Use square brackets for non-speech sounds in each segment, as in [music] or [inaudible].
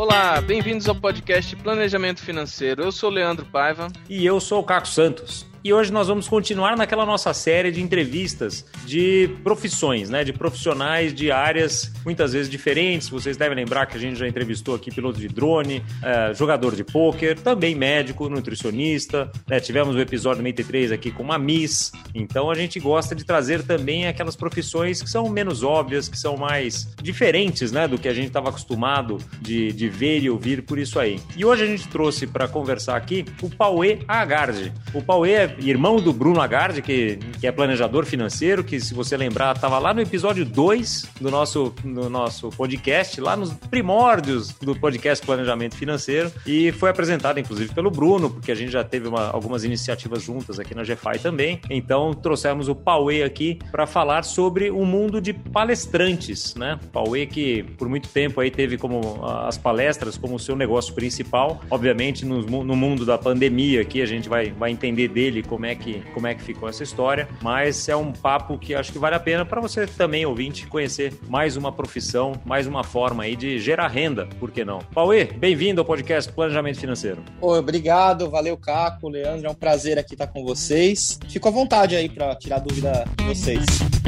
Olá, bem-vindos ao podcast Planejamento Financeiro. Eu sou Leandro Paiva. E eu sou o Caco Santos. E hoje nós vamos continuar naquela nossa série de entrevistas de profissões, né? De profissionais de áreas muitas vezes diferentes. Vocês devem lembrar que a gente já entrevistou aqui piloto de drone, eh, jogador de pôquer, também médico, nutricionista. Né? Tivemos o episódio 93 aqui com uma Miss. Então a gente gosta de trazer também aquelas profissões que são menos óbvias, que são mais diferentes, né? Do que a gente estava acostumado de, de ver e ouvir por isso aí. E hoje a gente trouxe para conversar aqui o Pauê Agarde. O Pauê é irmão do Bruno Agardi, que, que é planejador financeiro, que se você lembrar, estava lá no episódio 2 do nosso, do nosso podcast, lá nos primórdios do podcast Planejamento Financeiro, e foi apresentado inclusive pelo Bruno, porque a gente já teve uma, algumas iniciativas juntas aqui na GFI também. Então trouxemos o Pauê aqui para falar sobre o mundo de palestrantes, né? Pauê que por muito tempo aí teve como as palestras como seu negócio principal, obviamente no, no mundo da pandemia aqui a gente vai, vai entender dele como é que como é que ficou essa história, mas é um papo que acho que vale a pena para você também ouvinte conhecer mais uma profissão, mais uma forma aí de gerar renda, por que não? Pauê, bem-vindo ao podcast Planejamento Financeiro. Oi, obrigado, valeu Caco, Leandro, é um prazer aqui estar com vocês. Fico à vontade aí para tirar dúvida de vocês.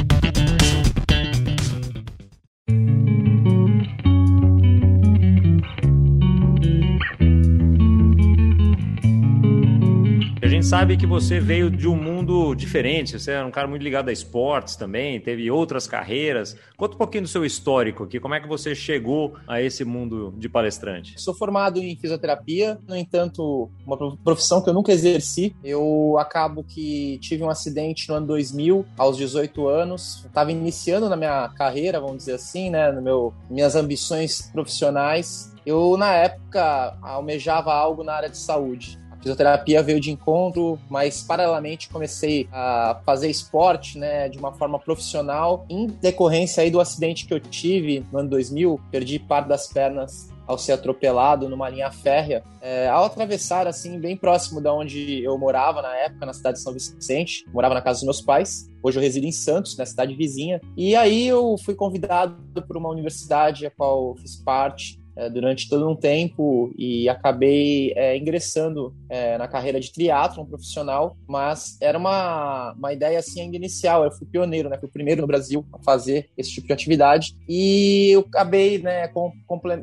Sabe que você veio de um mundo diferente, você é um cara muito ligado a esportes também, teve outras carreiras. Conta um pouquinho do seu histórico aqui, como é que você chegou a esse mundo de palestrante? Sou formado em fisioterapia, no entanto, uma profissão que eu nunca exerci. Eu acabo que tive um acidente no ano 2000, aos 18 anos. Estava iniciando na minha carreira, vamos dizer assim, né, no meu minhas ambições profissionais. Eu, na época, almejava algo na área de saúde fisioterapia veio de encontro, mas paralelamente comecei a fazer esporte, né, de uma forma profissional, em decorrência aí do acidente que eu tive no ano 2000, perdi parte das pernas ao ser atropelado numa linha férrea, é, ao atravessar assim bem próximo da onde eu morava na época, na cidade de São Vicente, morava na casa dos meus pais. Hoje eu resido em Santos, na cidade vizinha. E aí eu fui convidado por uma universidade a qual fiz parte é, durante todo um tempo e acabei é, ingressando é, na carreira de triatlon profissional, mas era uma, uma ideia assim ainda inicial, eu fui pioneiro, né, fui o primeiro no Brasil a fazer esse tipo de atividade e eu acabei né, com,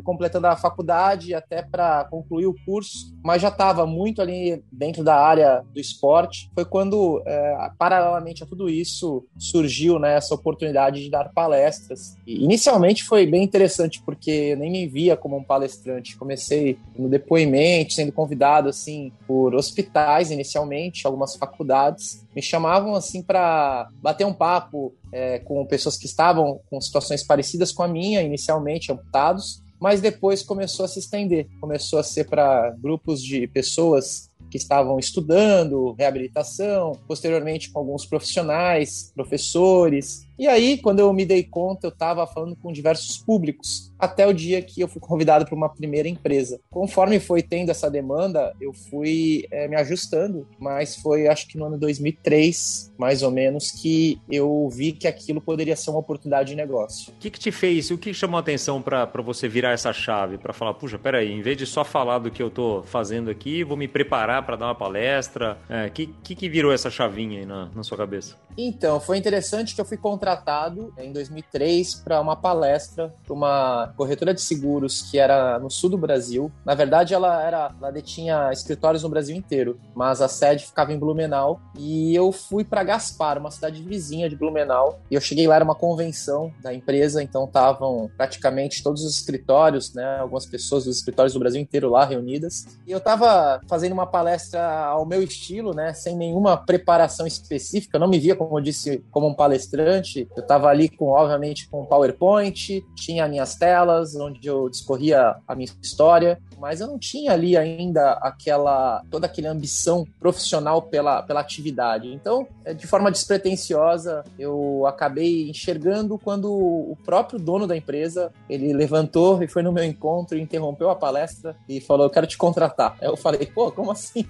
completando a faculdade até para concluir o curso, mas já estava muito ali dentro da área do esporte. Foi quando, é, paralelamente a tudo isso, surgiu né, essa oportunidade de dar palestras. E, inicialmente foi bem interessante porque nem me via como um palestrante. Comecei no depoimento, sendo convidado assim por hospitais inicialmente, algumas faculdades. Me chamavam assim para bater um papo é, com pessoas que estavam com situações parecidas com a minha, inicialmente amputados, mas depois começou a se estender, começou a ser para grupos de pessoas que estavam estudando reabilitação, posteriormente com alguns profissionais, professores, e aí, quando eu me dei conta, eu estava falando com diversos públicos, até o dia que eu fui convidado para uma primeira empresa. Conforme foi tendo essa demanda, eu fui é, me ajustando, mas foi acho que no ano 2003, mais ou menos, que eu vi que aquilo poderia ser uma oportunidade de negócio. O que, que te fez, o que chamou a atenção para você virar essa chave, para falar, puxa, peraí, em vez de só falar do que eu estou fazendo aqui, vou me preparar para dar uma palestra? O é, que, que, que virou essa chavinha aí na, na sua cabeça? Então, foi interessante que eu fui contratado contratado em 2003 para uma palestra para uma corretora de seguros que era no sul do Brasil. Na verdade, ela era, ela detinha escritórios no Brasil inteiro, mas a sede ficava em Blumenau. E eu fui para Gaspar, uma cidade vizinha de Blumenau. E eu cheguei lá era uma convenção da empresa, então estavam praticamente todos os escritórios, né, algumas pessoas dos escritórios do Brasil inteiro lá reunidas. E eu estava fazendo uma palestra ao meu estilo, né, sem nenhuma preparação específica. Eu não me via, como eu disse, como um palestrante eu estava ali com, obviamente, com PowerPoint, tinha minhas telas onde eu discorria a minha história, mas eu não tinha ali ainda aquela toda aquela ambição profissional pela, pela atividade. Então, é, de forma despretensiosa, eu acabei enxergando quando o próprio dono da empresa ele levantou e foi no meu encontro, interrompeu a palestra e falou: "Eu quero te contratar". Eu falei: "Pô, como assim?"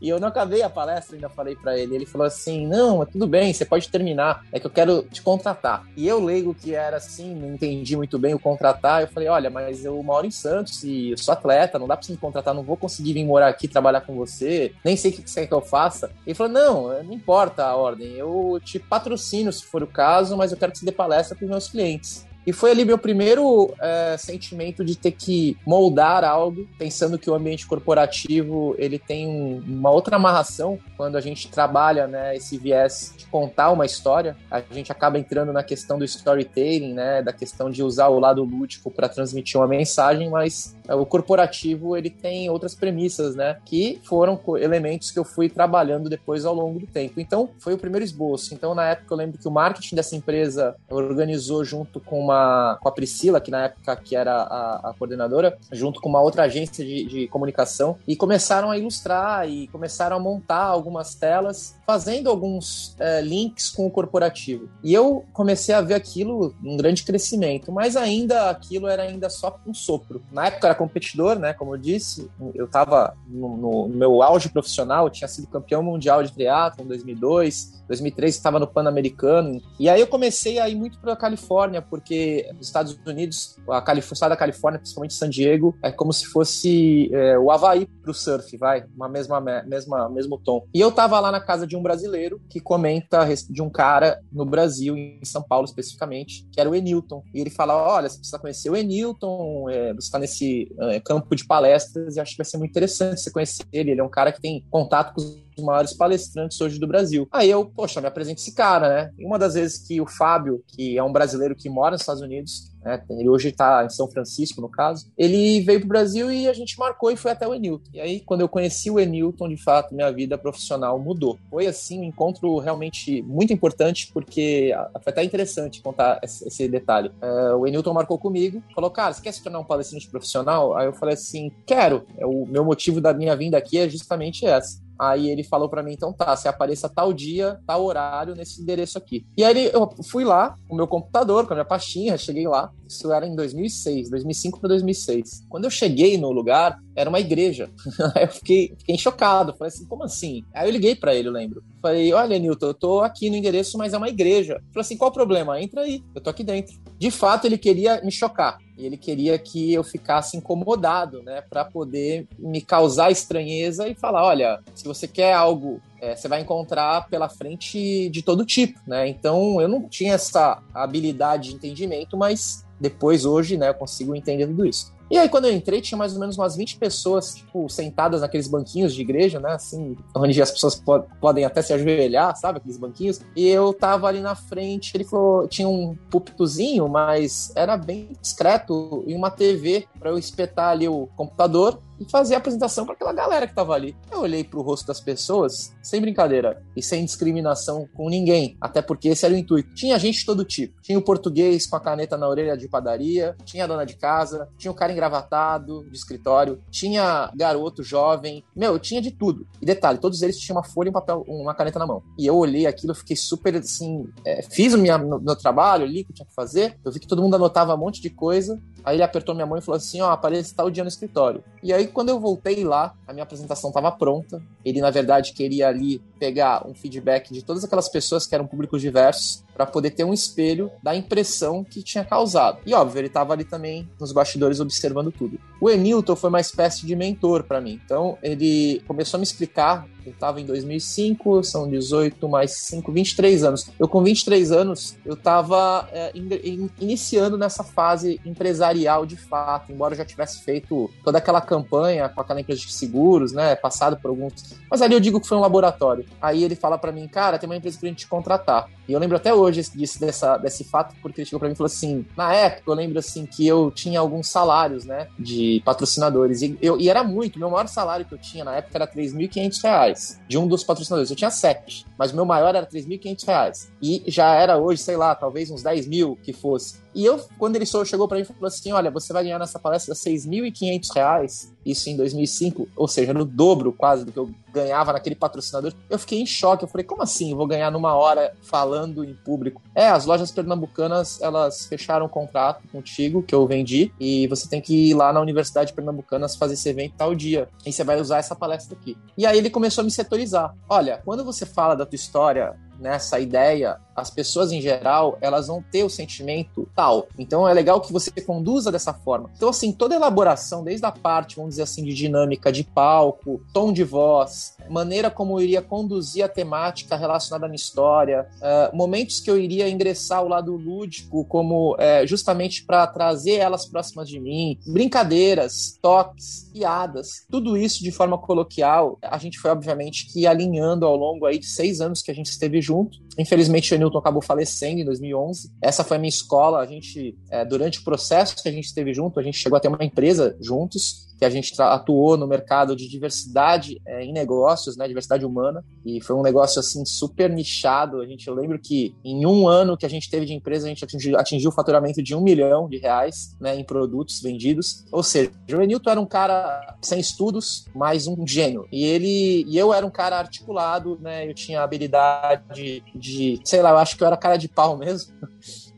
E eu não acabei a palestra, ainda falei para ele. Ele falou assim: "Não, tudo bem, você pode terminar, é que eu quero te contratar. E eu, leigo que era assim, não entendi muito bem o contratar, eu falei, olha, mas eu moro em Santos e sou atleta, não dá pra você me contratar, não vou conseguir vir morar aqui trabalhar com você, nem sei o que você quer que eu faça. Ele falou, não, não importa a ordem, eu te patrocino se for o caso, mas eu quero que você dê palestra para os meus clientes. E foi ali meu primeiro é, sentimento de ter que moldar algo, pensando que o ambiente corporativo ele tem uma outra amarração quando a gente trabalha, né, esse viés de contar uma história. A gente acaba entrando na questão do storytelling, né, da questão de usar o lado lúdico para transmitir uma mensagem, mas o corporativo ele tem outras premissas, né, que foram elementos que eu fui trabalhando depois ao longo do tempo. Então, foi o primeiro esboço. Então, na época eu lembro que o marketing dessa empresa organizou junto com uma uma, com a Priscila, que na época que era a, a coordenadora, junto com uma outra agência de, de, comunicação, e começaram a ilustrar e começaram a montar algumas telas, fazendo alguns é, links com o corporativo. E eu comecei a ver aquilo um grande crescimento, mas ainda aquilo era ainda só um sopro. Na época era competidor, né? Como eu disse, eu estava no, no, meu auge profissional, tinha sido campeão mundial de triatlo em 2002, 2003 estava no Pan-Americano. E aí eu comecei a ir muito para a Califórnia, porque nos Estados Unidos, a Calif estado da Califórnia, principalmente San Diego, é como se fosse é, o Havaí para o surf, vai, uma mesma, mesma, mesmo tom. E eu estava lá na casa de um brasileiro que comenta de um cara no Brasil, em São Paulo especificamente, que era o Enilton. E ele fala: Olha, você precisa conhecer o Enilton, é, você está nesse campo de palestras e acho que vai ser muito interessante você conhecer ele. Ele é um cara que tem contato com os dos maiores palestrantes hoje do Brasil. Aí eu, poxa, me apresento esse cara, né? Uma das vezes que o Fábio, que é um brasileiro que mora nos Estados Unidos, né, ele hoje está em São Francisco, no caso, ele veio para o Brasil e a gente marcou e foi até o Enilton. E aí, quando eu conheci o Enilton, de fato, minha vida profissional mudou. Foi, assim, um encontro realmente muito importante, porque foi até interessante contar esse, detalhe. Uh, o Enilton marcou comigo, falou, cara, você quer se tornar um palestrante profissional? Aí eu falei assim, quero. É, o meu motivo da minha vinda aqui é justamente essa. Aí ele falou para mim, então tá, você apareça tal dia, tal horário nesse endereço aqui. E aí eu fui lá com o meu computador, com a minha pastinha, cheguei lá. Isso era em 2006, 2005 para 2006. Quando eu cheguei no lugar, era uma igreja. [laughs] Aí eu fiquei, fiquei chocado. Falei assim, como assim? Aí eu liguei para ele, eu lembro. Falei, olha, Nilton, eu tô aqui no endereço, mas é uma igreja. Falei assim, qual o problema? Entra aí, eu tô aqui dentro. De fato, ele queria me chocar. Ele queria que eu ficasse incomodado, né? Para poder me causar estranheza e falar: olha, se você quer algo é, você vai encontrar pela frente de todo tipo, né? Então eu não tinha essa habilidade de entendimento, mas depois hoje, né, eu consigo entender tudo isso. E aí, quando eu entrei, tinha mais ou menos umas 20 pessoas, tipo, sentadas naqueles banquinhos de igreja, né? Assim, onde as pessoas po podem até se ajoelhar, sabe? Aqueles banquinhos. E eu tava ali na frente, ele falou, tinha um púlpitozinho, mas era bem discreto, e uma TV para eu espetar ali o computador e fazer a apresentação para aquela galera que tava ali. Eu olhei pro rosto das pessoas, sem brincadeira, e sem discriminação com ninguém, até porque esse era o intuito. Tinha gente de todo tipo. Tinha o português com a caneta na orelha de padaria, tinha a dona de casa, tinha o cara engravatado de escritório, tinha garoto jovem, meu, tinha de tudo. E detalhe, todos eles tinham uma folha e um papel, uma caneta na mão. E eu olhei aquilo, fiquei super assim, é, fiz o meu, meu trabalho, li o que tinha que fazer, eu vi que todo mundo anotava um monte de coisa, aí ele apertou minha mão e falou assim, ó, oh, aparece tal dia no escritório. E aí quando eu voltei lá, a minha apresentação estava pronta. Ele, na verdade, queria ali pegar um feedback de todas aquelas pessoas que eram públicos diversos para poder ter um espelho da impressão que tinha causado. E óbvio, ele estava ali também nos bastidores observando tudo. O Enilton foi uma espécie de mentor para mim. Então, ele começou a me explicar eu estava em 2005, são 18 mais 5, 23 anos. Eu, com 23 anos, eu estava é, in, iniciando nessa fase empresarial de fato, embora eu já tivesse feito toda aquela campanha com aquela empresa de seguros, né? Passado por alguns. Mas ali eu digo que foi um laboratório. Aí ele fala para mim, cara, tem uma empresa pra gente te contratar. E eu lembro até hoje desse, dessa, desse fato, porque ele chegou pra mim e falou assim: na época, eu lembro assim que eu tinha alguns salários, né? De patrocinadores. E, eu, e era muito, meu maior salário que eu tinha na época era 3.500 reais de um dos patrocinadores. Eu tinha sete, mas meu maior era 3.500 reais. E já era hoje, sei lá, talvez uns 10 mil que fosse. E eu, quando ele chegou para mim, falou assim: Olha, você vai ganhar nessa palestra 6.500 reais, isso em 2005, ou seja, no dobro quase do que eu ganhava naquele patrocinador. Eu fiquei em choque. Eu falei: Como assim? Vou ganhar numa hora falando em público? É, as lojas pernambucanas elas fecharam um contrato contigo que eu vendi e você tem que ir lá na Universidade Pernambucanas fazer esse evento tal dia. E você vai usar essa palestra aqui. E aí ele começou a me setorizar. Olha, quando você fala da tua história nessa ideia, as pessoas em geral, elas vão ter o sentimento tal. Então é legal que você conduza dessa forma. Então, assim, toda elaboração, desde a parte, vamos dizer assim, de dinâmica de palco, tom de voz, maneira como eu iria conduzir a temática relacionada à minha história, uh, momentos que eu iria ingressar ao lado lúdico, como uh, justamente para trazer elas próximas de mim, brincadeiras, toques, piadas, tudo isso de forma coloquial, a gente foi, obviamente, que alinhando ao longo aí de seis anos que a gente esteve junto junto. Infelizmente, o Newton acabou falecendo em 2011. Essa foi a minha escola. A gente, é, durante o processo que a gente esteve junto, a gente chegou a ter uma empresa juntos que a gente atuou no mercado de diversidade é, em negócios, né, diversidade humana, e foi um negócio assim super nichado. A gente eu lembro que em um ano que a gente teve de empresa, a gente atingiu, atingiu o faturamento de um milhão de reais né, em produtos vendidos. Ou seja, o Renilton era um cara sem estudos, mas um gênio. E ele e eu era um cara articulado, né? Eu tinha habilidade de, sei lá, eu acho que eu era cara de pau mesmo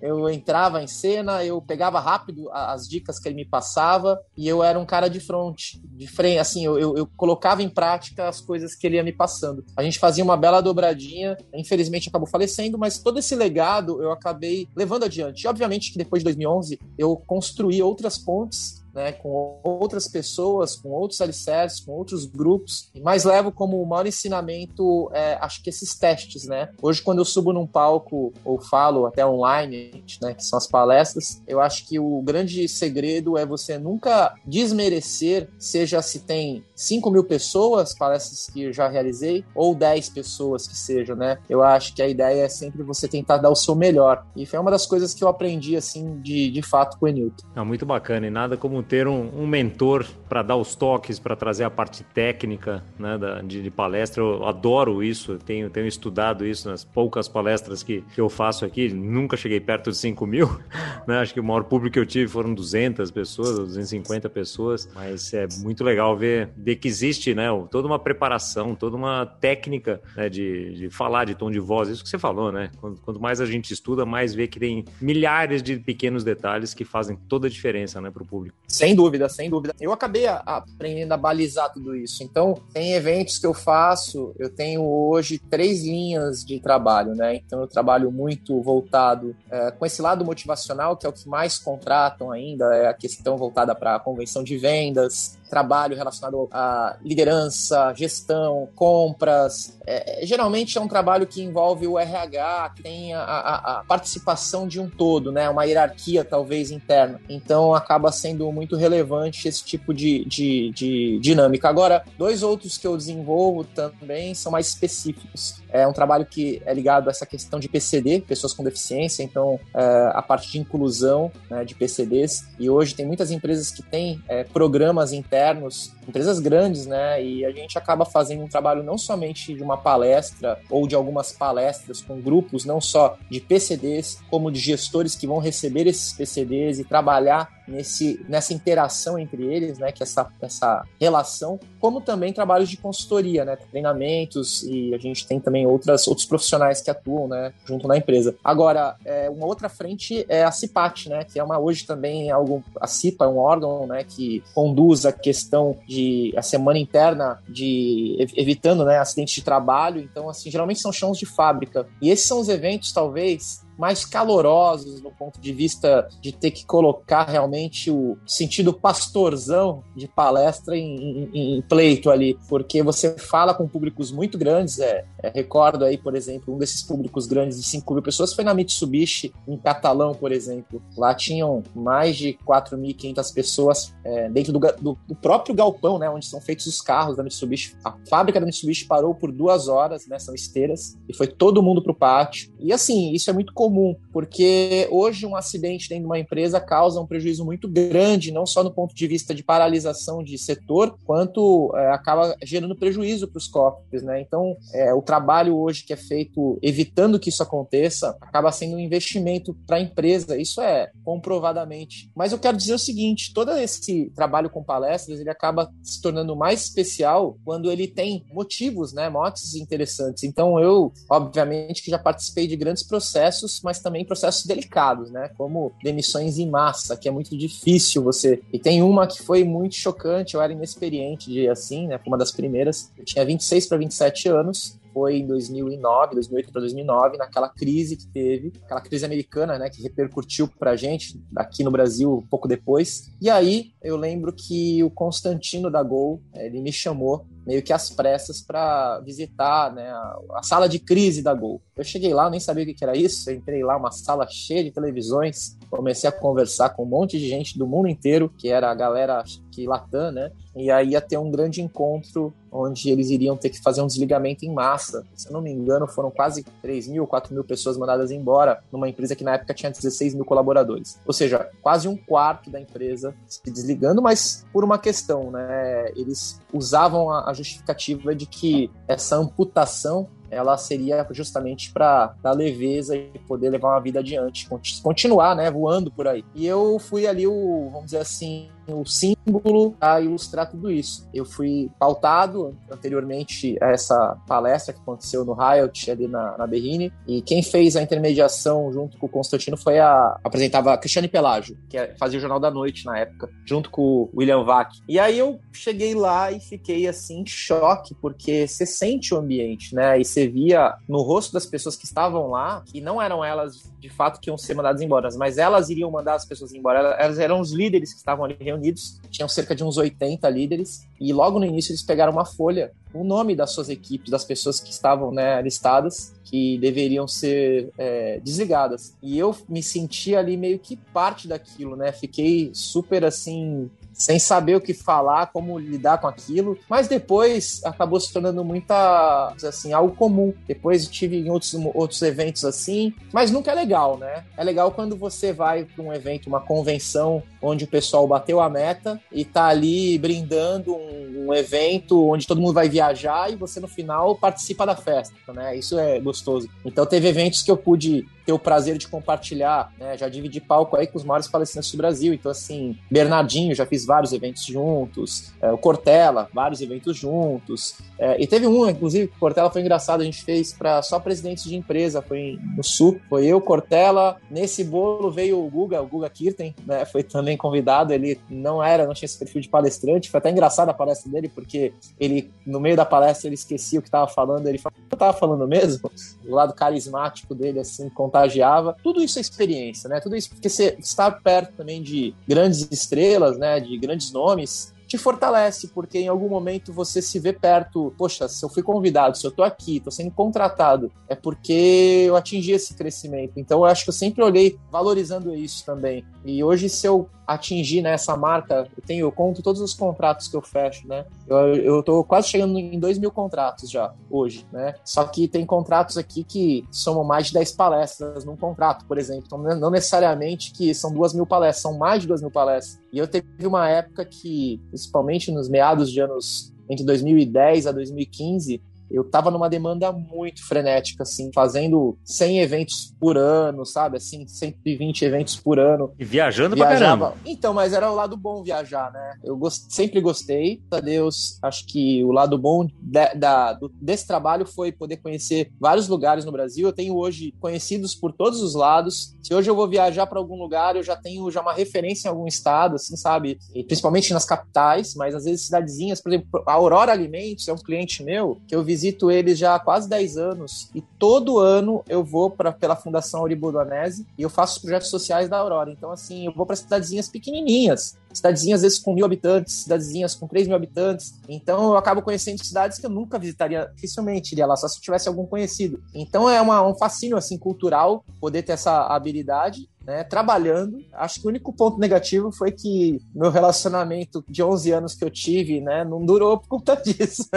eu entrava em cena, eu pegava rápido as dicas que ele me passava e eu era um cara de frente, de frente, assim, eu, eu, eu, colocava em prática as coisas que ele ia me passando. A gente fazia uma bela dobradinha, infelizmente acabou falecendo, mas todo esse legado eu acabei levando adiante. E, obviamente que depois de 2011 eu construí outras pontes né, com outras pessoas, com outros alicerces, com outros grupos, mas levo como maior ensinamento, é, acho que esses testes, né? Hoje, quando eu subo num palco ou falo até online, né, que são as palestras, eu acho que o grande segredo é você nunca desmerecer, seja se tem 5 mil pessoas, palestras que eu já realizei, ou 10 pessoas que sejam, né? Eu acho que a ideia é sempre você tentar dar o seu melhor. E foi uma das coisas que eu aprendi, assim, de, de fato com o Enilton. É muito bacana, e nada como ter um, um mentor para dar os toques, para trazer a parte técnica né, da, de, de, palestra. Eu adoro isso, tenho, tenho estudado isso nas poucas palestras que, que eu faço aqui. Nunca cheguei perto de 5 mil, [laughs] né? acho que o maior público que eu tive foram 200 pessoas, 250 pessoas, mas é muito legal ver, ver que existe né, toda uma preparação, toda uma técnica né, de, de falar, de tom de voz, isso que você falou, né? Quanto, quanto mais a gente estuda, mais vê que tem milhares de pequenos detalhes que fazem toda a diferença né, para o público. Sem dúvida, sem dúvida. Eu acabei aprendendo a balizar tudo isso. Então, tem eventos que eu faço, eu tenho hoje três linhas de trabalho, né? Então, eu trabalho muito voltado é, com esse lado motivacional, que é o que mais contratam ainda, é a questão voltada para a convenção de vendas, trabalho relacionado a liderança, gestão, compras. É, geralmente é um trabalho que envolve o RH, que tem a, a, a, participação de um todo, né? Uma hierarquia talvez interna. Então acaba sendo muito relevante esse tipo de, de, de dinâmica. Agora, dois outros que eu desenvolvo também são mais específicos. É um trabalho que é ligado a essa questão de PCD, pessoas com deficiência, então é, a parte de inclusão né, de PCDs. E hoje tem muitas empresas que têm é, programas internos, empresas grandes, né? E a gente acaba fazendo um trabalho não somente de uma palestra ou de algumas palestras com grupos, não só de PCDs, como de gestores que vão receber esses PCDs e trabalhar nesse, nessa interação entre eles, né? Que é essa, essa relação, como também trabalhos de consultoria, né? Treinamentos e a gente tem também outras, outros profissionais que atuam, né? Junto na empresa. Agora, é, uma outra frente é a CIPAT, né? Que é uma hoje também algo, a CIPA é um órgão, né? Que conduz a questão de a semana interna de evitando, né? Acidentes de trabalho. Então, assim, geralmente são chãos de fábrica. E esses são os eventos, talvez, mais calorosos no ponto de vista de ter que colocar realmente o sentido pastorzão de palestra em, em, em pleito ali, porque você fala com públicos muito grandes. É, é, recordo aí, por exemplo, um desses públicos grandes de 5 mil pessoas foi na Mitsubishi, em Catalão, por exemplo. Lá tinham mais de 4.500 pessoas é, dentro do, do, do, próprio galpão, né, onde são feitos os carros da Mitsubishi. A fábrica da Mitsubishi parou por duas horas, né, são esteiras, e foi todo mundo pro pátio. E assim, isso é muito comum, porque hoje um acidente dentro de uma empresa causa um prejuízo muito grande, não só no ponto de vista de paralisação de setor, quanto é, acaba gerando prejuízo para os cofres, né? Então, é, o trabalho hoje que é feito evitando que isso aconteça acaba sendo um investimento para a empresa, isso é comprovadamente. Mas eu quero dizer o seguinte, todo esse trabalho com palestras, ele acaba se tornando mais especial quando ele tem motivos, né, motes interessantes. Então, eu, obviamente, que já participei de grandes processos mas também processos delicados, né? Como demissões em massa, que é muito difícil você. E tem uma que foi muito chocante, eu era inexperiente de assim, né? Uma das primeiras. Eu tinha 26 para 27 anos foi em 2009, 2008 para 2009, naquela crise que teve, aquela crise americana, né, que repercutiu para a gente aqui no Brasil um pouco depois. E aí eu lembro que o Constantino da Gol, ele me chamou meio que às pressas para visitar né, a, a, sala de crise da Gol. Eu cheguei lá, nem sabia o que era isso, eu entrei lá, uma sala cheia de televisões, comecei a conversar com um monte de gente do mundo inteiro, que era a galera que Latam, né? E aí ia ter um grande encontro onde eles iriam ter que fazer um desligamento em massa. Se eu não me engano, foram quase 3 mil, 4 mil pessoas mandadas embora numa empresa que na época tinha 16 mil colaboradores. Ou seja, quase um quarto da empresa se desligando, mas por uma questão, né? Eles usavam a justificativa de que essa amputação ela seria justamente para dar leveza e poder levar uma vida adiante, continuar, né, voando por aí. E eu fui ali o, vamos dizer assim, o símbolo a ilustrar tudo isso. Eu fui pautado anteriormente a essa palestra que aconteceu no Riot ali na, na Berrine, e quem fez a intermediação junto com o Constantino foi a apresentava a Cristiane Pelágio, que é, fazia o Jornal da Noite na época, junto com o William Vac. E aí eu cheguei lá e fiquei assim em choque, porque você sente o ambiente, né? E você via no rosto das pessoas que estavam lá, que não eram elas de fato que iam ser mandadas embora, mas elas iriam mandar as pessoas embora. Elas eram os líderes que estavam ali reunidos, tinham cerca de uns 80 líderes, e logo no início eles pegaram uma folha, o nome das suas equipes, das pessoas que estavam né, listadas, que deveriam ser é, desligadas. E eu me senti ali meio que parte daquilo, né? Fiquei super assim sem saber o que falar, como lidar com aquilo, mas depois acabou se tornando muita, assim, algo comum. Depois tive em outros, outros eventos assim, mas nunca é legal, né? É legal quando você vai para um evento, uma convenção, onde o pessoal bateu a meta e tá ali brindando um, um evento onde todo mundo vai viajar e você no final participa da festa, né? Isso é gostoso. Então teve eventos que eu pude ter o prazer de compartilhar, né? Já dividi palco aí com os maiores palestrantes do Brasil. Então, assim, Bernardinho, já fiz vários eventos juntos, é, o Cortella, vários eventos juntos. É, e teve um, inclusive, o Cortella foi engraçado, a gente fez para só presidentes de empresa, foi no Sul, foi eu, Cortella. Nesse bolo veio o Guga, o Guga Kirten, né? Foi também convidado, ele não era, não tinha esse perfil de palestrante. Foi até engraçado a palestra dele, porque ele, no meio da palestra, ele esquecia o que estava falando, ele falou, eu tava falando mesmo? O lado carismático dele, assim, contagiava. Tudo isso é experiência, né? Tudo isso porque você está perto também de grandes estrelas, né? De grandes nomes te fortalece, porque em algum momento você se vê perto. Poxa, se eu fui convidado, se eu tô aqui, tô sendo contratado, é porque eu atingi esse crescimento. Então eu acho que eu sempre olhei valorizando isso também. E hoje, se eu atingir né, essa marca, eu tenho, eu conto todos os contratos que eu fecho, né? Eu, eu tô quase chegando em 2 mil contratos já, hoje, né? Só que tem contratos aqui que somam mais de 10 palestras num contrato, por exemplo. Então, não necessariamente que são duas mil palestras, são mais de duas mil palestras. E eu teve uma época que, principalmente nos meados de anos entre 2010 a 2015, eu tava numa demanda muito frenética, assim, fazendo 100 eventos por ano, sabe? Assim, 120 eventos por ano. E viajando Viajava. pra caramba. Então, mas era o lado bom viajar, né? Eu gost... sempre gostei. A Deus, acho que o lado bom de, da, desse trabalho foi poder conhecer vários lugares no Brasil. Eu tenho hoje conhecidos por todos os lados. Se hoje eu vou viajar para algum lugar, eu já tenho já uma referência em algum estado, assim, sabe? E principalmente nas capitais, mas às vezes cidadezinhas, por exemplo, a Aurora Alimentos é um cliente meu que eu visito visito eles já há quase 10 anos e todo ano eu vou para pela Fundação Donese e eu faço projetos sociais da Aurora. Então, assim, eu vou para cidadezinhas pequenininhas, cidadezinhas às vezes com mil habitantes, cidadezinhas com 3 mil habitantes. Então, eu acabo conhecendo cidades que eu nunca visitaria, dificilmente iria lá, só se tivesse algum conhecido. Então, é uma, um fascínio, assim, cultural poder ter essa habilidade né, trabalhando. Acho que o único ponto negativo foi que meu relacionamento de 11 anos que eu tive, né, não durou por conta [laughs] disso.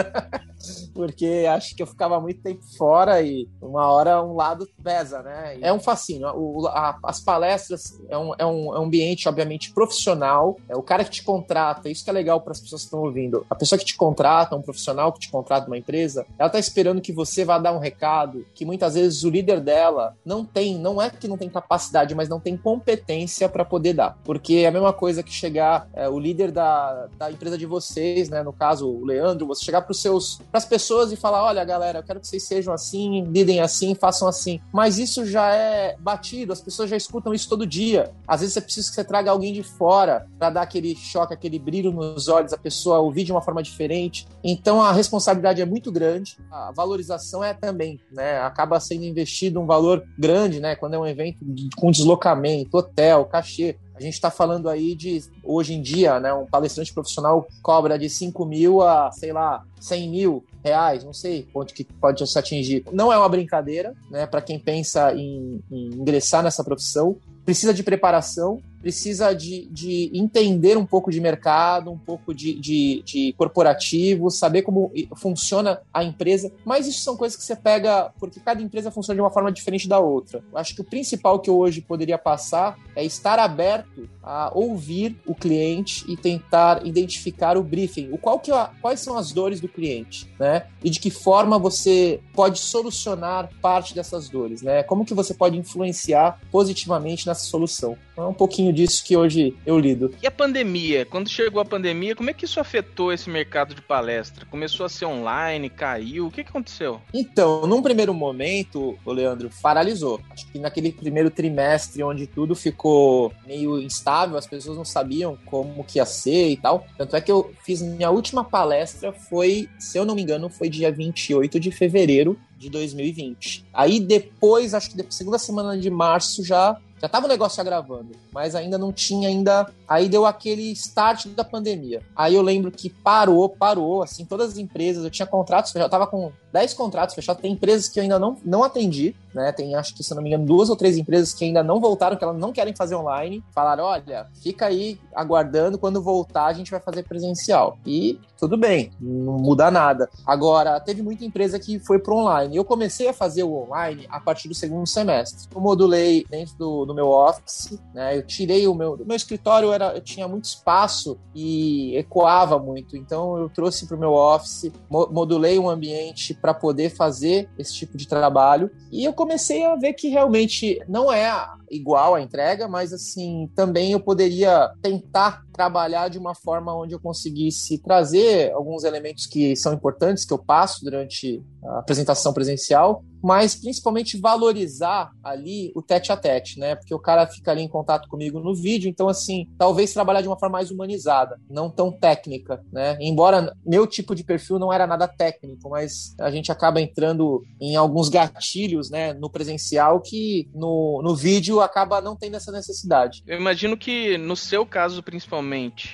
Porque acho que eu ficava muito tempo fora e uma hora um lado pesa, né? É um fascínio. O, a, as palestras é um, é, um, é um ambiente, obviamente, profissional. É o cara que te contrata, isso que é legal para as pessoas que estão ouvindo. A pessoa que te contrata, um profissional que te contrata uma empresa, ela tá esperando que você vá dar um recado que muitas vezes o líder dela não tem, não é que não tem capacidade, mas não têm competência para poder dar. Porque é a mesma coisa que chegar é, o líder da, da empresa de vocês, né, no caso o Leandro, você chegar para seus para as pessoas e falar, olha galera, eu quero que vocês sejam assim, lidem assim, façam assim. Mas isso já é batido, as pessoas já escutam isso todo dia. Às vezes você precisa que você traga alguém de fora para dar aquele choque, aquele brilho nos olhos, a pessoa ouvir de uma forma diferente. Então a responsabilidade é muito grande, a valorização é também, né? Acaba sendo investido um valor grande, né? Quando é um evento com deslocamento, hotel, cachê. A gente está falando aí de, hoje em dia, né, um palestrante profissional cobra de 5 mil a, sei lá, 100 mil reais, não sei onde que pode se atingir. Não é uma brincadeira, né, para quem pensa em, em ingressar nessa profissão. Precisa de preparação, precisa de, de entender um pouco de mercado, um pouco de, de, de, corporativo, saber como funciona a empresa. Mas isso são coisas que você pega, porque cada empresa funciona de uma forma diferente da outra. Eu acho que o principal que eu hoje poderia passar é estar aberto a ouvir o cliente e tentar identificar o briefing, o qual que é, quais são as dores do cliente, né? E de que forma você pode solucionar parte dessas dores, né? Como que você pode influenciar positivamente nessa solução. Então, é um pouquinho pouquinho disso que hoje eu lido. E a pandemia? Quando chegou a pandemia, como é que isso afetou esse mercado de palestra? Começou a ser online, caiu? O que, aconteceu? Então, num primeiro momento, o Leandro, paralisou. Acho que naquele primeiro trimestre onde tudo ficou meio instável, as pessoas não sabiam como que ia ser e tal. Tanto é que eu fiz minha última palestra foi, se eu não me engano, foi dia 28 de fevereiro de 2020. Aí depois, acho que segunda semana de março já já tava o negócio agravando, mas ainda não tinha ainda. Aí deu aquele start da pandemia. Aí eu lembro que parou, parou, assim, todas as empresas, eu tinha contratos, eu já tava com 10 contratos fechados, tem empresas que eu ainda não, não atendi, né? Tem, acho que, se não me engano, duas ou três empresas que ainda não voltaram, que elas não querem fazer online. Falaram, olha, fica aí aguardando, quando voltar a gente vai fazer presencial. E tudo bem, não muda nada. Agora, teve muita empresa que foi pro online. Eu comecei a fazer o online a partir do segundo semestre. Eu modulei dentro do, do meu office, né? Eu tirei o meu... O meu escritório, era, eu tinha muito espaço e ecoava muito. Então, eu trouxe pro meu office, modulei um ambiente para poder fazer esse tipo de trabalho. E eu comecei a ver que realmente não é igual a entrega, mas assim, também eu poderia tentar trabalhar de uma forma onde eu conseguisse trazer alguns elementos que são importantes que eu passo durante a apresentação presencial, mas principalmente valorizar ali o tete a tete, né? Porque o cara fica ali em contato comigo no vídeo, então assim, talvez trabalhar de uma forma mais humanizada, não tão técnica, né? Embora meu tipo de perfil não era nada técnico, mas a gente acaba entrando em alguns gatilhos, né, no presencial que no, no vídeo acaba não tendo essa necessidade. Eu imagino que no seu caso principalmente,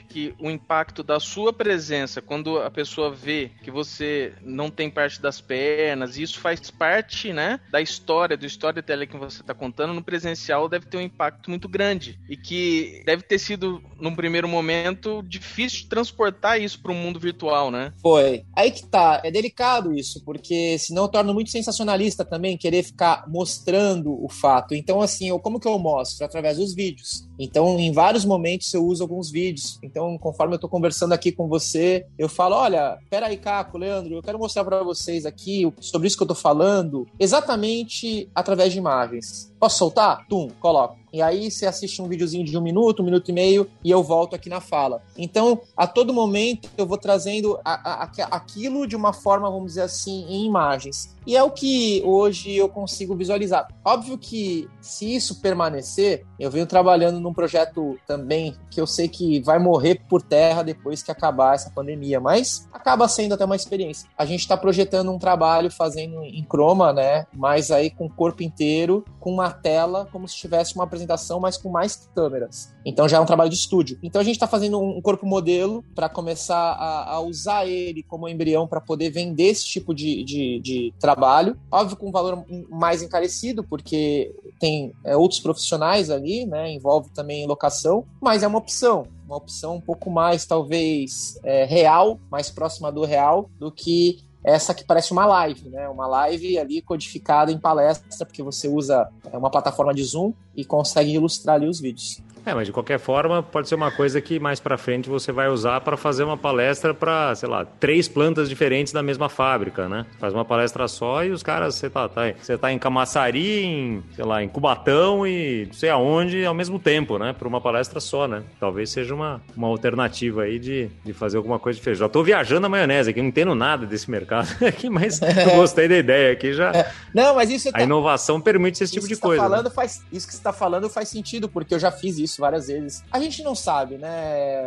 que o impacto da sua presença quando a pessoa vê que você não tem parte das pernas, isso faz parte né, da história, do storytelling que você está contando no presencial deve ter um impacto muito grande e que deve ter sido, num primeiro momento, difícil transportar isso para o mundo virtual, né? Foi. Aí que tá, é delicado isso, porque senão torna muito sensacionalista também querer ficar mostrando o fato. Então, assim, eu, como que eu mostro? Através dos vídeos. Então, em vários momentos eu uso alguns vídeos. Então, conforme eu estou conversando aqui com você, eu falo: olha, peraí, Caco, Leandro, eu quero mostrar para vocês aqui sobre isso que eu estou falando, exatamente através de imagens. Posso soltar? Tum, coloco. E aí você assiste um videozinho de um minuto, um minuto e meio, e eu volto aqui na fala. Então, a todo momento, eu vou trazendo a, a, aquilo de uma forma, vamos dizer assim, em imagens. E é o que hoje eu consigo visualizar. Óbvio que se isso permanecer, eu venho trabalhando num projeto também que eu sei que vai morrer por terra depois que acabar essa pandemia, mas acaba sendo até uma experiência. A gente está projetando um trabalho fazendo em croma, né? Mas aí com o corpo inteiro, com uma tela, como se tivesse uma apresentação, mas com mais câmeras. Então já é um trabalho de estúdio. Então a gente está fazendo um corpo modelo para começar a, a, usar ele como embrião para poder vender esse tipo de, de, de, trabalho. Óbvio com um valor mais encarecido, porque tem é, outros profissionais ali, né? Envolve também locação, mas é uma opção uma opção um pouco mais, talvez, é, real, mais próxima do real, do que essa que parece uma live, né? Uma live ali codificada em palestra, porque você usa é, uma plataforma de Zoom e consegue ilustrar ali os vídeos. É, mas de qualquer forma, pode ser uma coisa que mais para frente você vai usar para fazer uma palestra para, sei lá, três plantas diferentes da mesma fábrica, né? Faz uma palestra só e os caras, você tá, tá, você tá em Camaçari, em, sei lá, em Cubatão e não sei aonde ao mesmo tempo, né? Para uma palestra só, né? Talvez seja uma, uma alternativa aí de, de fazer alguma coisa diferente. Já tô viajando na maionese aqui, não entendo nada desse mercado [laughs] aqui, mas eu gostei da ideia aqui já. É. Não, mas isso A tá... inovação permite esse tipo de tá coisa. Tá falando, né? faz, isso que você está falando faz sentido, porque eu já fiz isso várias vezes. A gente não sabe, né?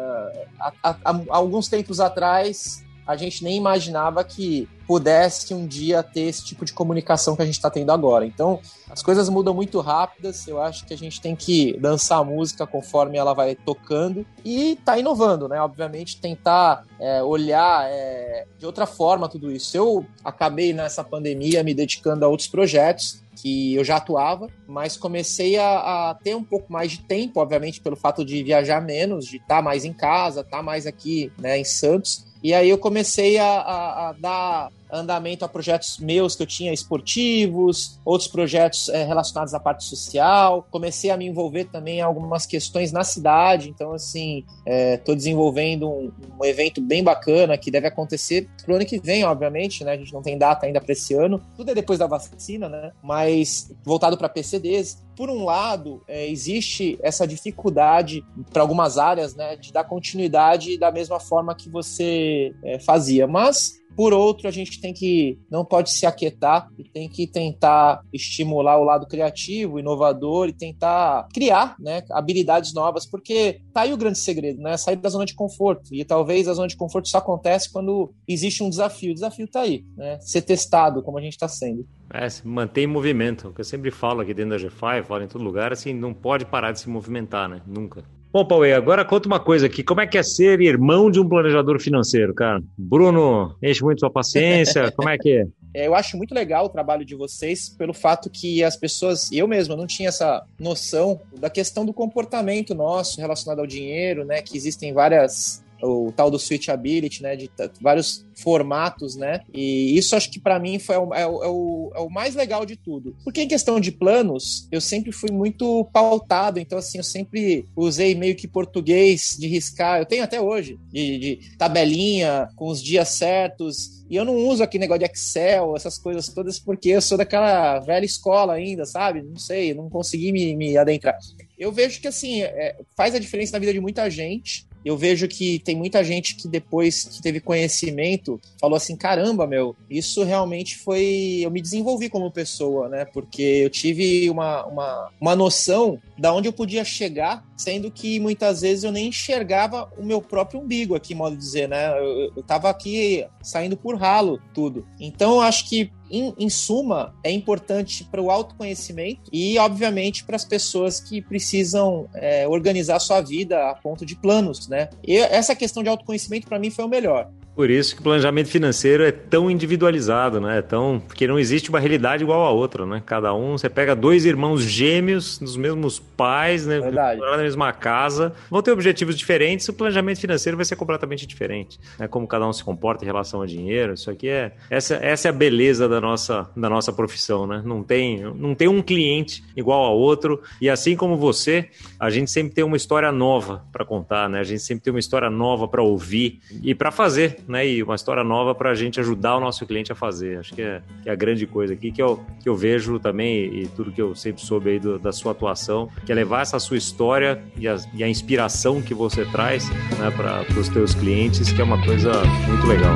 Há, há, há alguns tempos atrás, a gente nem imaginava que pudesse um dia ter esse tipo de comunicação que a gente está tendo agora. Então, as coisas mudam muito rápidas. Eu acho que a gente tem que dançar a música conforme ela vai tocando e tá inovando, né? Obviamente, tentar é, olhar é, de outra forma tudo isso. Eu acabei nessa pandemia me dedicando a outros projetos que eu já atuava, mas comecei a, a, ter um pouco mais de tempo, obviamente, pelo fato de viajar menos, de estar tá mais em casa, estar tá mais aqui né, em Santos. E aí eu comecei a, a, a dar andamento a projetos meus que eu tinha esportivos, outros projetos é, relacionados à parte social. Comecei a me envolver também em algumas questões na cidade. Então, assim, estou é, desenvolvendo um, um, evento bem bacana que deve acontecer pro ano que vem, obviamente, né? A gente não tem data ainda para esse ano. Tudo é depois da vacina, né? Mas voltado para PCDs. Por um lado, é, existe essa dificuldade para algumas áreas, né, de dar continuidade da mesma forma que você fazia. Mas por outro, a gente tem que não pode se aquietar e tem que tentar estimular o lado criativo, inovador e tentar criar, né, habilidades novas, porque tá aí o grande segredo, né, sair da zona de conforto. E talvez a zona de conforto só acontece quando existe um desafio. O desafio tá aí, né, ser testado como a gente está sendo. É, se mantém em movimento. O que eu sempre falo aqui dentro da G5, falo em todo lugar, assim, não pode parar de se movimentar, né? Nunca. Bom, Paulo, agora conta uma coisa aqui. Como é que é ser irmão de um planejador financeiro, cara? Bruno, enche muito sua paciência. [laughs] Como é que é? é? Eu acho muito legal o trabalho de vocês pelo fato que as pessoas, eu mesmo, não tinha essa noção da questão do comportamento nosso relacionado ao dinheiro, né? Que existem várias o tal do switchability, né, de vários formatos, né, e isso acho que para mim foi o, é, o, é, o, é o mais legal de tudo, porque em questão de planos, eu sempre fui muito pautado, então assim, eu sempre usei meio que português de riscar, eu tenho até hoje, de, de tabelinha, com os dias certos, e eu não uso aqui negócio de Excel, essas coisas todas, porque eu sou daquela velha escola ainda, sabe? Não sei, não consegui me, me adentrar. Eu vejo que, assim, é, faz a diferença na vida de muita gente eu vejo que tem muita gente que depois que teve conhecimento falou assim: caramba, meu, isso realmente foi. Eu me desenvolvi como pessoa, né? Porque eu tive uma, uma, uma noção da onde eu podia chegar, sendo que muitas vezes eu nem enxergava o meu próprio umbigo aqui, modo de dizer, né? Eu, eu tava aqui saindo por ralo tudo. Então acho que em, em suma, é importante para o autoconhecimento e, obviamente, para as pessoas que precisam é, organizar sua vida a ponto de planos, né? E essa questão de autoconhecimento, para mim, foi o melhor. Por isso que o planejamento financeiro é tão individualizado, né? É tão, porque não existe uma realidade igual a outra, né? Cada um, você pega dois irmãos gêmeos dos mesmos pais, né? Verdade. na mesma casa, vão ter objetivos diferentes, o planejamento financeiro vai ser completamente diferente, né? Como cada um se comporta em relação ao dinheiro, isso aqui é essa, essa é a beleza da nossa da nossa profissão, né? Não tem não tem um cliente igual a outro e assim como você, a gente sempre tem uma história nova para contar, né? A gente sempre tem uma história nova para ouvir e para fazer né? E uma história nova para a gente ajudar o nosso cliente a fazer. Acho que é, que é a grande coisa aqui que eu, que eu vejo também e tudo que eu sempre soube aí do, da sua atuação, que é levar essa sua história e a, e a inspiração que você traz né, para os teus clientes, que é uma coisa muito legal.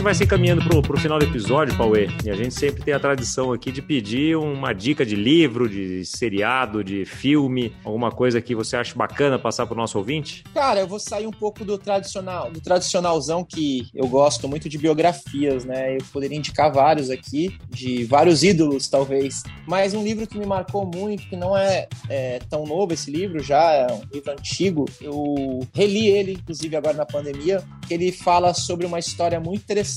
Gente vai se encaminhando pro, pro final do episódio, Pauê, e a gente sempre tem a tradição aqui de pedir uma dica de livro, de seriado, de filme, alguma coisa que você acha bacana passar pro nosso ouvinte? Cara, eu vou sair um pouco do tradicional, do tradicionalzão que eu gosto muito de biografias, né? Eu poderia indicar vários aqui, de vários ídolos, talvez. Mas um livro que me marcou muito, que não é, é tão novo esse livro, já é um livro antigo. Eu reli ele, inclusive, agora na pandemia, que ele fala sobre uma história muito interessante,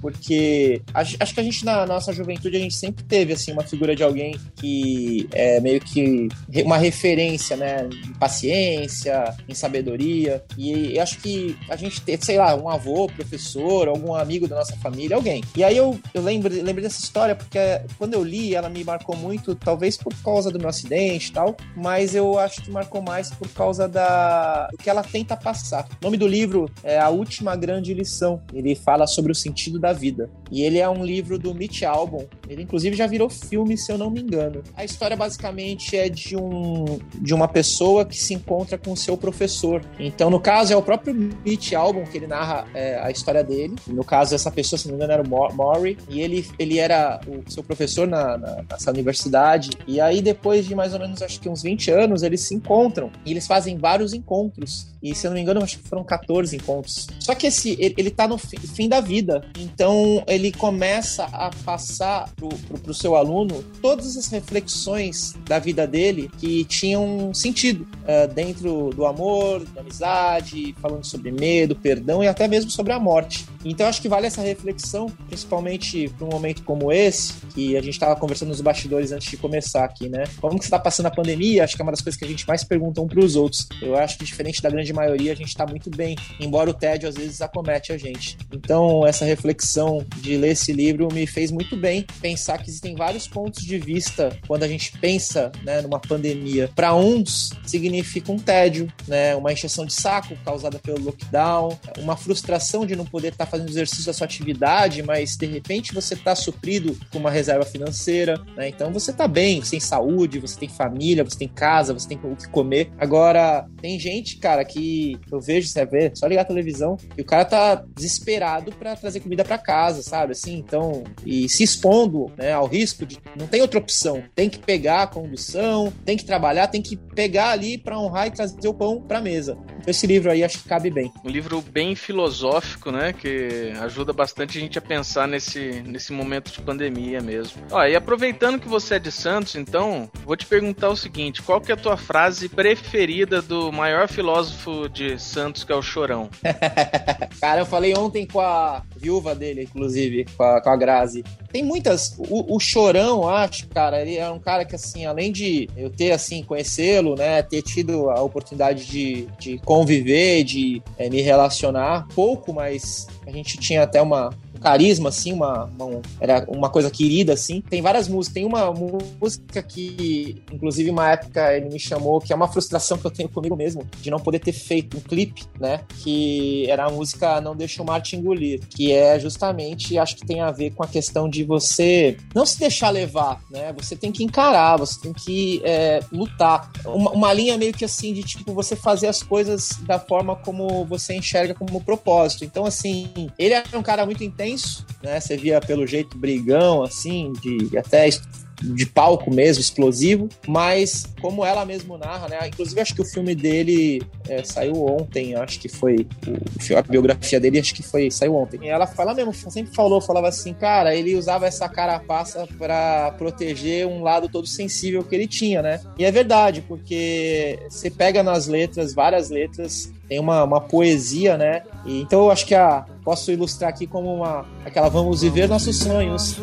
porque acho que a gente na nossa juventude a gente sempre teve assim uma figura de alguém que é meio que uma referência, né, em paciência, em sabedoria. E acho que a gente teve, sei lá, um avô, professor, algum amigo da nossa família, alguém. E aí eu, eu lembro, lembrei dessa história porque quando eu li, ela me marcou muito, talvez por causa do meu acidente e tal, mas eu acho que marcou mais por causa da do que ela tenta passar. O nome do livro é A Última Grande Lição. Ele fala sobre o sentido da vida. E ele é um livro do Mitch Albom. Ele inclusive já virou filme, se eu não me engano. A história basicamente é de um de uma pessoa que se encontra com seu professor. Então, no caso, é o próprio Mitch Albom que ele narra é, a história dele. No caso, essa pessoa, se não me engano, era o Maury. E ele, ele era o seu professor na, na, nessa universidade. E aí, depois de mais ou menos, acho que uns 20 anos, eles se encontram. E eles fazem vários encontros. E se eu não me engano, acho que foram 14 encontros. Só que esse, ele, ele tá no fim da vida. Então, ele começa a passar pro, pro, pro seu aluno todas as reflexões da vida dele que tinham sentido uh, dentro do amor, da amizade, falando sobre medo, perdão e até mesmo sobre a morte. Então acho que vale essa reflexão, principalmente para um momento como esse, que a gente estava conversando nos bastidores antes de começar aqui, né? Como que está passando a pandemia? Acho que é uma das coisas que a gente mais pergunta um para os outros. Eu acho que diferente da grande maioria, a gente está muito bem, embora o tédio às vezes acomete a gente. Então essa reflexão de ler esse livro me fez muito bem pensar que existem vários pontos de vista quando a gente pensa né, numa pandemia. Para uns significa um tédio, né? Uma encheção de saco causada pelo lockdown, uma frustração de não poder estar tá fazendo exercício da sua atividade, mas de repente você está suprido com uma reserva financeira, né? Então você está bem, você tem saúde, você tem família, você tem casa, você tem o que comer. Agora, tem gente, cara, que eu vejo, você vê, só ligar a televisão, e o cara tá desesperado para trazer comida para casa, sabe? Assim, então, e se expondo, né, ao risco de não tem outra opção, tem que pegar a condução, tem que trabalhar, tem que pegar ali para honrar e trazer o pão para mesa. Esse livro aí acho que cabe bem. Um livro bem filosófico, né? Que ajuda bastante a gente a pensar nesse, nesse momento de pandemia mesmo. Ó, e aproveitando que você é de Santos, então, vou te perguntar o seguinte: qual que é a tua frase preferida do maior filósofo de Santos, que é o Chorão? [laughs] Cara, eu falei ontem com a viúva dele, inclusive, com a, com a Grazi. Tem muitas. O, o Chorão, acho, cara, ele é um cara que, assim, além de eu ter, assim, conhecê-lo, né, ter tido a oportunidade de, de conviver, de é, me relacionar pouco, mas a gente tinha até uma, carisma, assim, uma, uma, era uma coisa querida, assim. Tem várias músicas. Tem uma música que, inclusive, uma época ele me chamou, que é uma frustração que eu tenho comigo mesmo, de não poder ter feito um clipe, né? Que era a música Não Deixa o Mar Te Engolir, que é justamente, acho que tem a ver com a questão de você não se deixar levar, né? Você tem que encarar, você tem que é, lutar. Uma, uma linha meio que assim, de tipo, você fazer as coisas da forma como você enxerga como propósito. Então, assim, ele é um cara muito intenso né? Você via pelo jeito brigão, assim, de até de palco mesmo, explosivo, mas como ela mesmo narra, né? Inclusive acho que o filme dele é, saiu ontem, acho que foi a biografia dele, acho que foi saiu ontem. E ela fala mesmo, sempre falou, falava assim, cara, ele usava essa carapaça para proteger um lado todo sensível que ele tinha, né? E é verdade, porque você pega nas letras, várias letras, tem uma, uma poesia, né? E, então eu acho que a posso ilustrar aqui como uma aquela vamos viver nossos sonhos.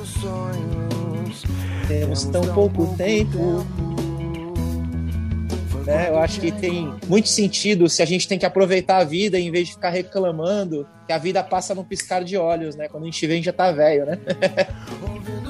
Temos tão pouco tempo. Né? Eu acho que tem muito sentido se a gente tem que aproveitar a vida em vez de ficar reclamando que a vida passa num piscar de olhos, né? Quando a gente vê, já tá velho, né? [laughs]